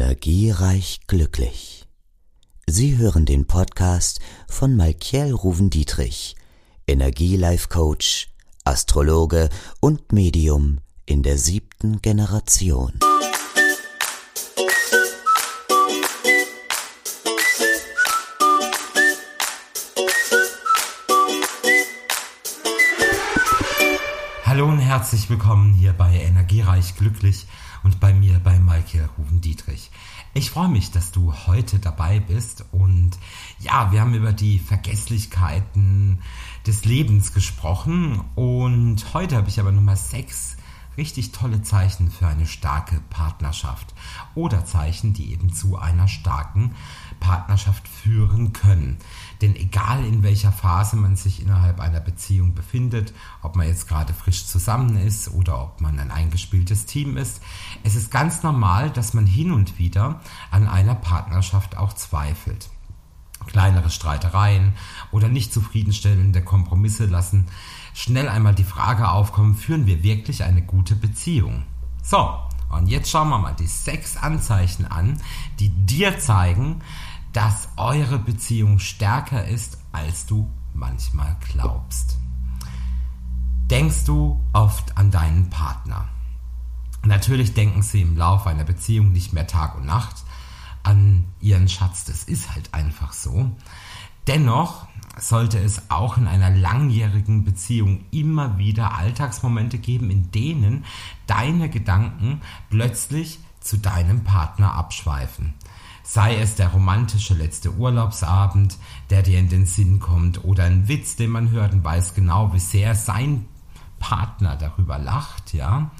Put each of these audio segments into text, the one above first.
Energiereich glücklich. Sie hören den Podcast von Malkiel Ruven-Dietrich, Energielife-Coach, Astrologe und Medium in der siebten Generation. Hallo und herzlich willkommen hier bei Energiereich Glücklich und bei mir bei Maike Ruven-Dietrich. Ich freue mich, dass du heute dabei bist und ja, wir haben über die Vergesslichkeiten des Lebens gesprochen und heute habe ich aber Nummer sechs richtig tolle Zeichen für eine starke Partnerschaft oder Zeichen, die eben zu einer starken Partnerschaft führen können. Denn egal in welcher Phase man sich innerhalb einer Beziehung befindet, ob man jetzt gerade frisch zusammen ist oder ob man ein eingespieltes Team ist, es ist ganz normal, dass man hin und wieder an einer Partnerschaft auch zweifelt. Kleinere Streitereien oder nicht zufriedenstellende Kompromisse lassen schnell einmal die Frage aufkommen, führen wir wirklich eine gute Beziehung? So, und jetzt schauen wir mal die sechs Anzeichen an, die dir zeigen, dass eure Beziehung stärker ist, als du manchmal glaubst. Denkst du oft an deinen Partner? Natürlich denken sie im Laufe einer Beziehung nicht mehr Tag und Nacht an ihren Schatz. Das ist halt einfach so. Dennoch sollte es auch in einer langjährigen Beziehung immer wieder Alltagsmomente geben, in denen deine Gedanken plötzlich zu deinem Partner abschweifen. Sei es der romantische letzte Urlaubsabend, der dir in den Sinn kommt, oder ein Witz, den man hört und weiß genau, wie sehr sein Partner darüber lacht, ja,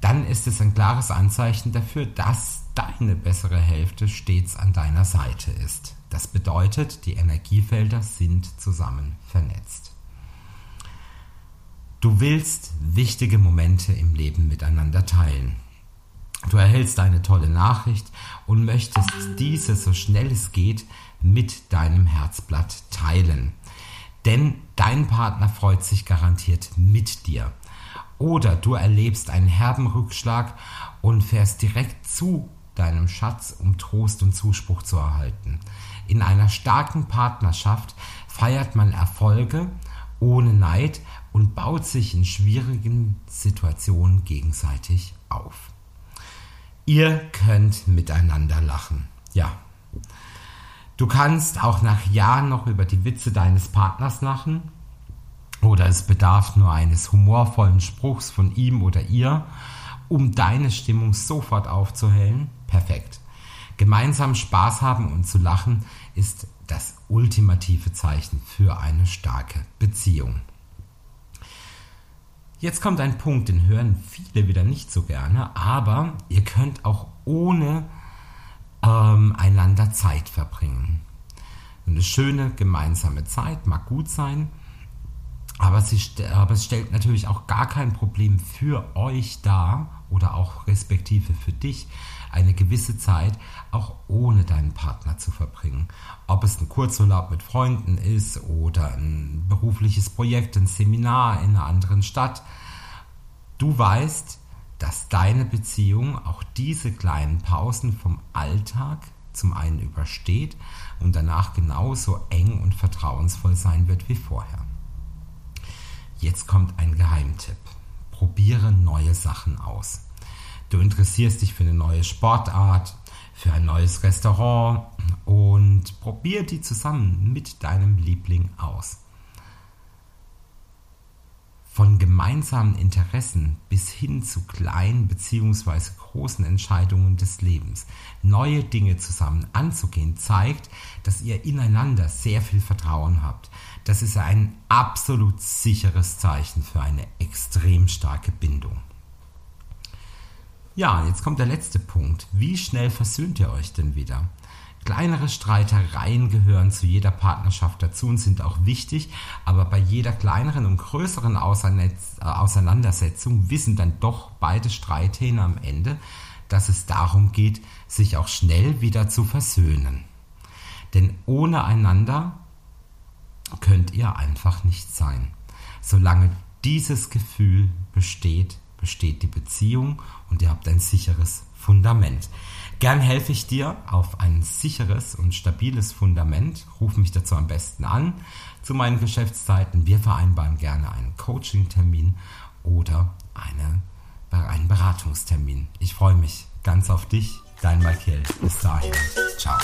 dann ist es ein klares Anzeichen dafür, dass deine bessere Hälfte stets an deiner Seite ist. Das bedeutet, die Energiefelder sind zusammen vernetzt. Du willst wichtige Momente im Leben miteinander teilen. Du erhältst eine tolle Nachricht und möchtest diese so schnell es geht mit deinem Herzblatt teilen. Denn dein Partner freut sich garantiert mit dir. Oder du erlebst einen herben Rückschlag und fährst direkt zu deinem Schatz, um Trost und Zuspruch zu erhalten. In einer starken Partnerschaft feiert man Erfolge ohne Neid und baut sich in schwierigen Situationen gegenseitig auf. Ihr könnt miteinander lachen. Ja. Du kannst auch nach Jahren noch über die Witze deines Partners lachen. Oder es bedarf nur eines humorvollen Spruchs von ihm oder ihr, um deine Stimmung sofort aufzuhellen. Perfekt. Gemeinsam Spaß haben und zu lachen ist das ultimative Zeichen für eine starke Beziehung. Jetzt kommt ein Punkt, den hören viele wieder nicht so gerne, aber ihr könnt auch ohne ähm, einander Zeit verbringen. Eine schöne gemeinsame Zeit mag gut sein, aber, sie, aber es stellt natürlich auch gar kein Problem für euch dar oder auch respektive für dich, eine gewisse Zeit auch ohne deinen Partner zu verbringen. Ob es ein Kurzurlaub mit Freunden ist oder ein berufliches Projekt, ein Seminar in einer anderen Stadt. Du weißt, dass deine Beziehung auch diese kleinen Pausen vom Alltag zum einen übersteht und danach genauso eng und vertrauensvoll sein wird wie vorher. Jetzt kommt ein Geheimtipp. Probiere neue Sachen aus. Du interessierst dich für eine neue Sportart, für ein neues Restaurant und probier die zusammen mit deinem Liebling aus. Von gemeinsamen Interessen bis hin zu kleinen bzw. großen Entscheidungen des Lebens. Neue Dinge zusammen anzugehen zeigt, dass ihr ineinander sehr viel Vertrauen habt. Das ist ein absolut sicheres Zeichen für eine extrem starke Bindung. Ja, jetzt kommt der letzte Punkt. Wie schnell versöhnt ihr euch denn wieder? Kleinere Streitereien gehören zu jeder Partnerschaft dazu und sind auch wichtig, aber bei jeder kleineren und größeren äh, Auseinandersetzung wissen dann doch beide Streithähne am Ende, dass es darum geht, sich auch schnell wieder zu versöhnen. Denn ohne einander könnt ihr einfach nicht sein. Solange dieses Gefühl besteht, besteht die Beziehung und ihr habt ein sicheres Fundament. Gern helfe ich dir auf ein sicheres und stabiles Fundament. Ruf mich dazu am besten an zu meinen Geschäftszeiten. Wir vereinbaren gerne einen Coaching-Termin oder eine, einen Beratungstermin. Ich freue mich ganz auf dich. Dein Michael. Bis dahin. Ciao.